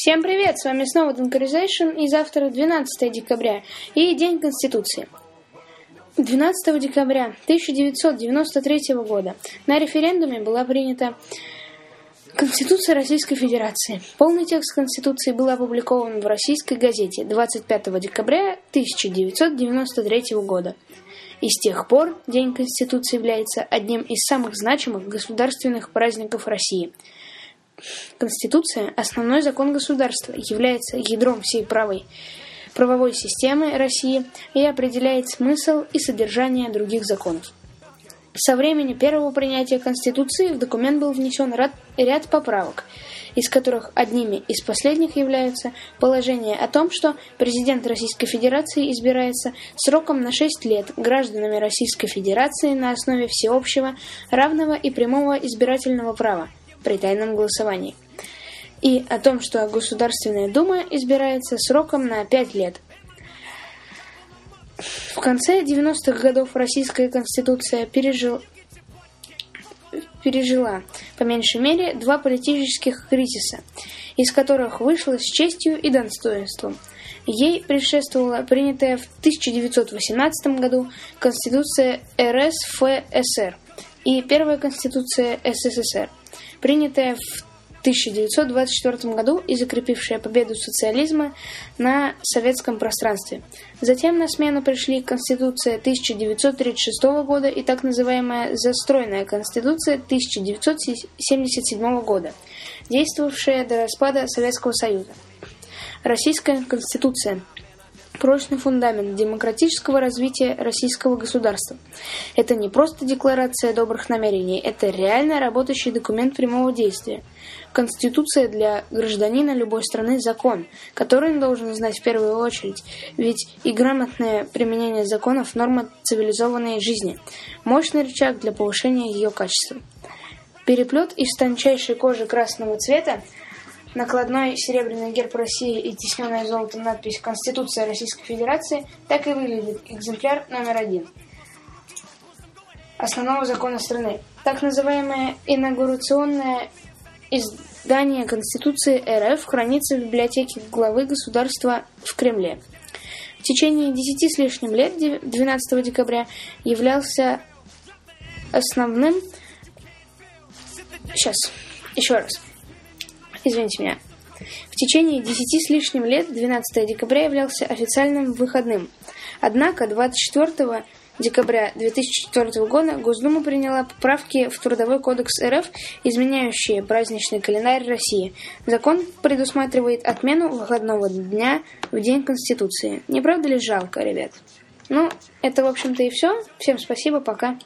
Всем привет! С вами снова Dunkerization и завтра 12 декабря и День Конституции. 12 декабря 1993 года на референдуме была принята Конституция Российской Федерации. Полный текст Конституции был опубликован в российской газете 25 декабря 1993 года. И с тех пор День Конституции является одним из самых значимых государственных праздников России – Конституция – основной закон государства, является ядром всей правой правовой системы России и определяет смысл и содержание других законов. Со времени первого принятия Конституции в документ был внесен ряд, ряд поправок, из которых одними из последних являются положение о том, что президент Российской Федерации избирается сроком на 6 лет гражданами Российской Федерации на основе всеобщего, равного и прямого избирательного права, при тайном голосовании. И о том, что Государственная Дума избирается сроком на 5 лет. В конце 90-х годов Российская Конституция пережил, пережила, по меньшей мере, два политических кризиса, из которых вышла с честью и достоинством. Ей предшествовала принятая в 1918 году Конституция РСФСР и первая Конституция СССР – принятая в 1924 году и закрепившая победу социализма на советском пространстве. Затем на смену пришли Конституция 1936 года и так называемая Застроенная Конституция 1977 года, действовавшая до распада Советского Союза. Российская Конституция прочный фундамент демократического развития российского государства. Это не просто декларация добрых намерений, это реально работающий документ прямого действия. Конституция для гражданина любой страны – закон, который он должен знать в первую очередь, ведь и грамотное применение законов – норма цивилизованной жизни, мощный рычаг для повышения ее качества. Переплет из тончайшей кожи красного цвета – накладной серебряный герб России и тисненная золотом надпись «Конституция Российской Федерации» так и выглядит экземпляр номер один основного закона страны. Так называемое инаугурационное издание Конституции РФ хранится в библиотеке главы государства в Кремле. В течение десяти с лишним лет, 12 декабря, являлся основным... Сейчас, еще раз. Извините меня. В течение десяти с лишним лет 12 декабря являлся официальным выходным. Однако 24 декабря 2004 года Госдума приняла поправки в Трудовой кодекс РФ, изменяющие праздничный календарь России. Закон предусматривает отмену выходного дня в День Конституции. Не правда ли жалко, ребят? Ну, это, в общем-то, и все. Всем спасибо, пока.